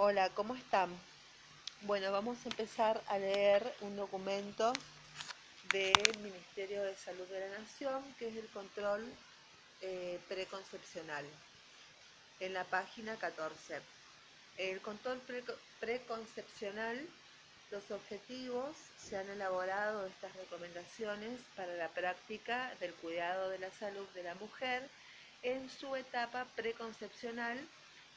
Hola, ¿cómo están? Bueno, vamos a empezar a leer un documento del Ministerio de Salud de la Nación, que es el control eh, preconcepcional, en la página 14. El control preconcepcional, los objetivos, se han elaborado estas recomendaciones para la práctica del cuidado de la salud de la mujer en su etapa preconcepcional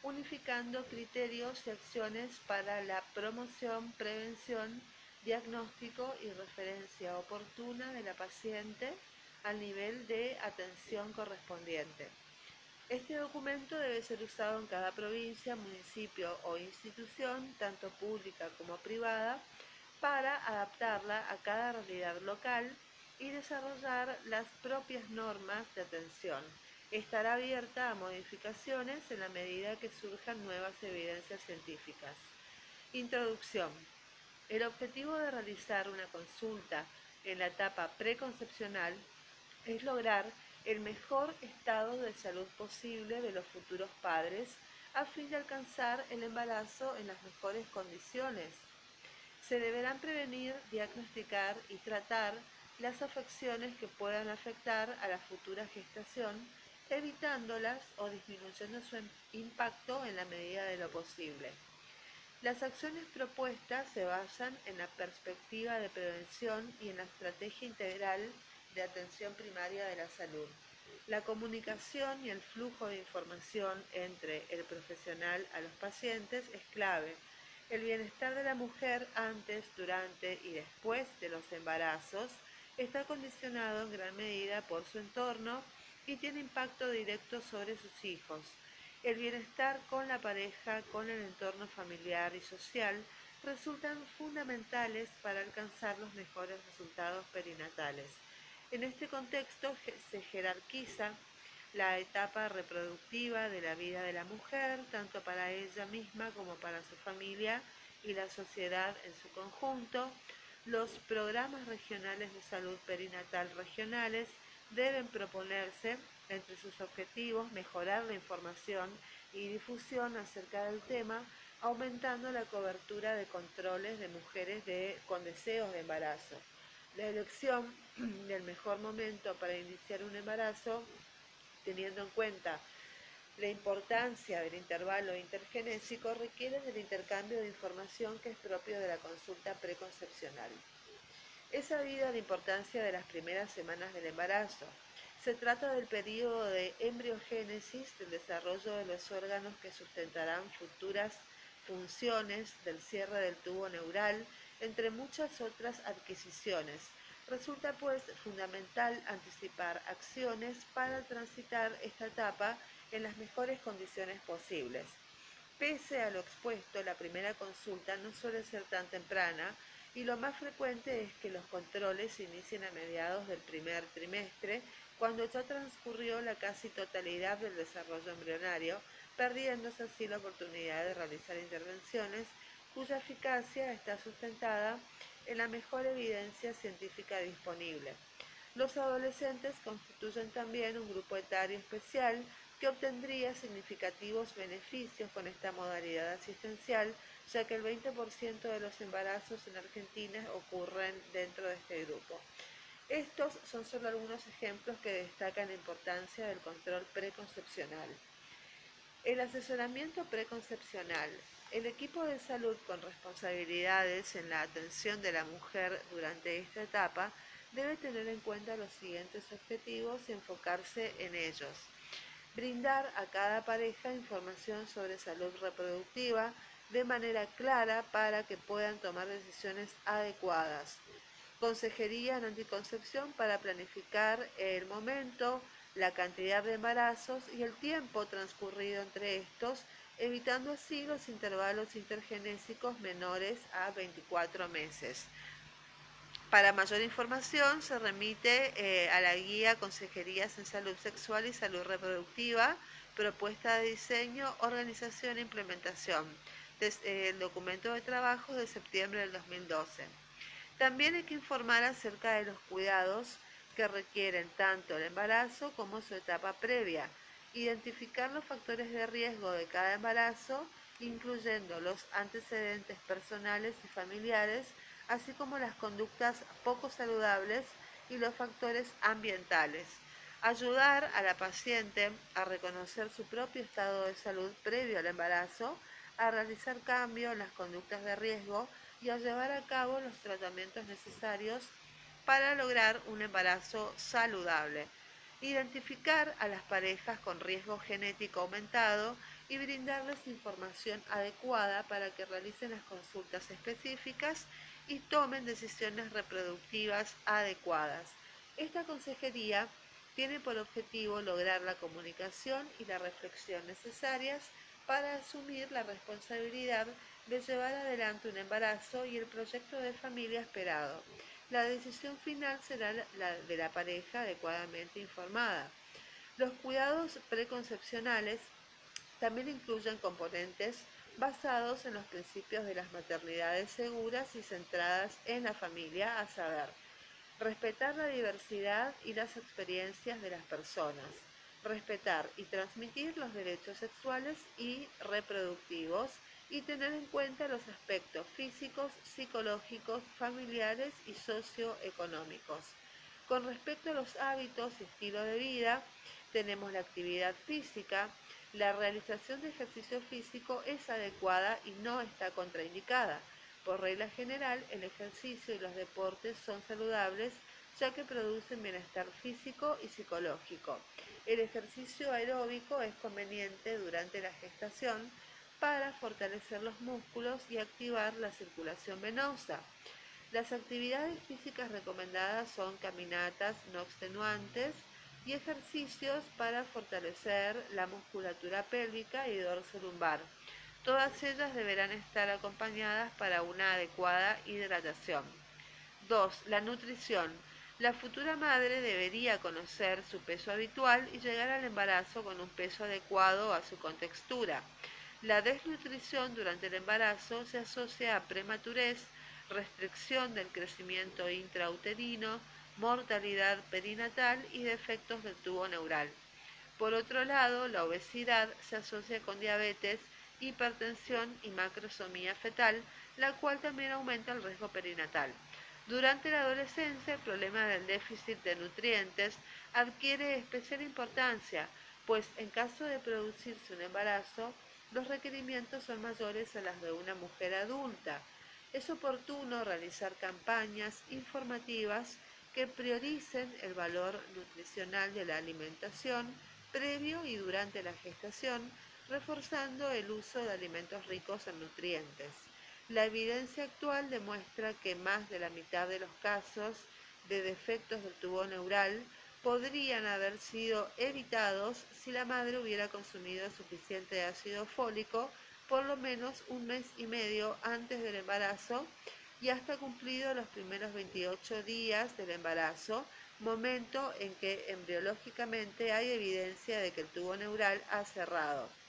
unificando criterios y acciones para la promoción, prevención, diagnóstico y referencia oportuna de la paciente al nivel de atención correspondiente. Este documento debe ser usado en cada provincia, municipio o institución, tanto pública como privada, para adaptarla a cada realidad local y desarrollar las propias normas de atención estará abierta a modificaciones en la medida que surjan nuevas evidencias científicas. Introducción. El objetivo de realizar una consulta en la etapa preconcepcional es lograr el mejor estado de salud posible de los futuros padres a fin de alcanzar el embarazo en las mejores condiciones. Se deberán prevenir, diagnosticar y tratar las afecciones que puedan afectar a la futura gestación evitándolas o disminuyendo su impacto en la medida de lo posible. Las acciones propuestas se basan en la perspectiva de prevención y en la estrategia integral de atención primaria de la salud. La comunicación y el flujo de información entre el profesional a los pacientes es clave. El bienestar de la mujer antes, durante y después de los embarazos está condicionado en gran medida por su entorno y tiene impacto directo sobre sus hijos. El bienestar con la pareja, con el entorno familiar y social resultan fundamentales para alcanzar los mejores resultados perinatales. En este contexto se jerarquiza la etapa reproductiva de la vida de la mujer, tanto para ella misma como para su familia y la sociedad en su conjunto. Los programas regionales de salud perinatal regionales deben proponerse entre sus objetivos mejorar la información y difusión acerca del tema, aumentando la cobertura de controles de mujeres con deseos de embarazo. La elección del mejor momento para iniciar un embarazo, teniendo en cuenta la importancia del intervalo intergenésico, requiere del intercambio de información que es propio de la consulta preconcepcional. Es sabida la importancia de las primeras semanas del embarazo. Se trata del periodo de embriogénesis, del desarrollo de los órganos que sustentarán futuras funciones del cierre del tubo neural, entre muchas otras adquisiciones. Resulta pues fundamental anticipar acciones para transitar esta etapa en las mejores condiciones posibles. Pese a lo expuesto, la primera consulta no suele ser tan temprana, y lo más frecuente es que los controles se inicien a mediados del primer trimestre, cuando ya transcurrió la casi totalidad del desarrollo embrionario, perdiéndose así la oportunidad de realizar intervenciones cuya eficacia está sustentada en la mejor evidencia científica disponible. Los adolescentes constituyen también un grupo etario especial que obtendría significativos beneficios con esta modalidad asistencial, ya que el 20% de los embarazos en Argentina ocurren dentro de este grupo. Estos son solo algunos ejemplos que destacan la importancia del control preconcepcional. El asesoramiento preconcepcional. El equipo de salud con responsabilidades en la atención de la mujer durante esta etapa debe tener en cuenta los siguientes objetivos y enfocarse en ellos brindar a cada pareja información sobre salud reproductiva de manera clara para que puedan tomar decisiones adecuadas. Consejería en anticoncepción para planificar el momento, la cantidad de embarazos y el tiempo transcurrido entre estos, evitando así los intervalos intergenésicos menores a 24 meses. Para mayor información se remite eh, a la guía Consejerías en Salud Sexual y Salud Reproductiva, propuesta de diseño, organización e implementación, el documento de trabajo de septiembre del 2012. También hay que informar acerca de los cuidados que requieren tanto el embarazo como su etapa previa, identificar los factores de riesgo de cada embarazo incluyendo los antecedentes personales y familiares, así como las conductas poco saludables y los factores ambientales. Ayudar a la paciente a reconocer su propio estado de salud previo al embarazo, a realizar cambios en las conductas de riesgo y a llevar a cabo los tratamientos necesarios para lograr un embarazo saludable. Identificar a las parejas con riesgo genético aumentado y brindarles información adecuada para que realicen las consultas específicas y tomen decisiones reproductivas adecuadas. Esta consejería tiene por objetivo lograr la comunicación y la reflexión necesarias para asumir la responsabilidad de llevar adelante un embarazo y el proyecto de familia esperado. La decisión final será la de la pareja adecuadamente informada. Los cuidados preconcepcionales también incluyen componentes basados en los principios de las maternidades seguras y centradas en la familia, a saber, respetar la diversidad y las experiencias de las personas, respetar y transmitir los derechos sexuales y reproductivos y tener en cuenta los aspectos físicos, psicológicos, familiares y socioeconómicos. Con respecto a los hábitos y estilo de vida, tenemos la actividad física. La realización de ejercicio físico es adecuada y no está contraindicada. Por regla general, el ejercicio y los deportes son saludables ya que producen bienestar físico y psicológico. El ejercicio aeróbico es conveniente durante la gestación para fortalecer los músculos y activar la circulación venosa. Las actividades físicas recomendadas son caminatas no extenuantes y ejercicios para fortalecer la musculatura pélvica y dorso lumbar. Todas ellas deberán estar acompañadas para una adecuada hidratación. 2. La nutrición. La futura madre debería conocer su peso habitual y llegar al embarazo con un peso adecuado a su contextura. La desnutrición durante el embarazo se asocia a prematurez, restricción del crecimiento intrauterino, mortalidad perinatal y defectos del tubo neural. Por otro lado, la obesidad se asocia con diabetes, hipertensión y macrosomía fetal, la cual también aumenta el riesgo perinatal. Durante la adolescencia, el problema del déficit de nutrientes adquiere especial importancia, pues en caso de producirse un embarazo, los requerimientos son mayores a las de una mujer adulta. Es oportuno realizar campañas informativas que prioricen el valor nutricional de la alimentación previo y durante la gestación, reforzando el uso de alimentos ricos en nutrientes. La evidencia actual demuestra que más de la mitad de los casos de defectos del tubo neural podrían haber sido evitados si la madre hubiera consumido suficiente ácido fólico por lo menos un mes y medio antes del embarazo y hasta cumplido los primeros 28 días del embarazo, momento en que embriológicamente hay evidencia de que el tubo neural ha cerrado.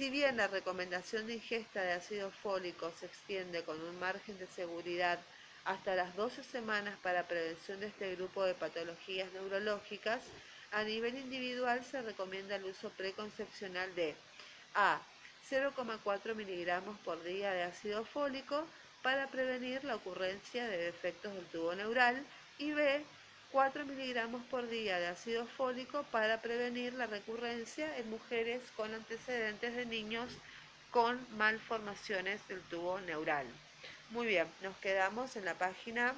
Si bien la recomendación de ingesta de ácido fólico se extiende con un margen de seguridad hasta las 12 semanas para prevención de este grupo de patologías neurológicas, a nivel individual se recomienda el uso preconcepcional de A. 0,4 miligramos por día de ácido fólico para prevenir la ocurrencia de defectos del tubo neural y B. 4 miligramos por día de ácido fólico para prevenir la recurrencia en mujeres con antecedentes de niños con malformaciones del tubo neural. Muy bien, nos quedamos en la página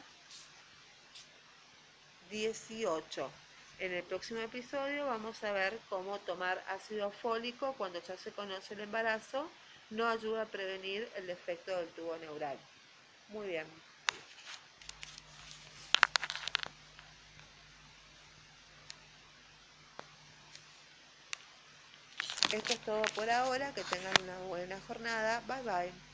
18. En el próximo episodio vamos a ver cómo tomar ácido fólico cuando ya se conoce el embarazo no ayuda a prevenir el defecto del tubo neural. Muy bien. Esto es todo por ahora. Que tengan una buena jornada. Bye bye.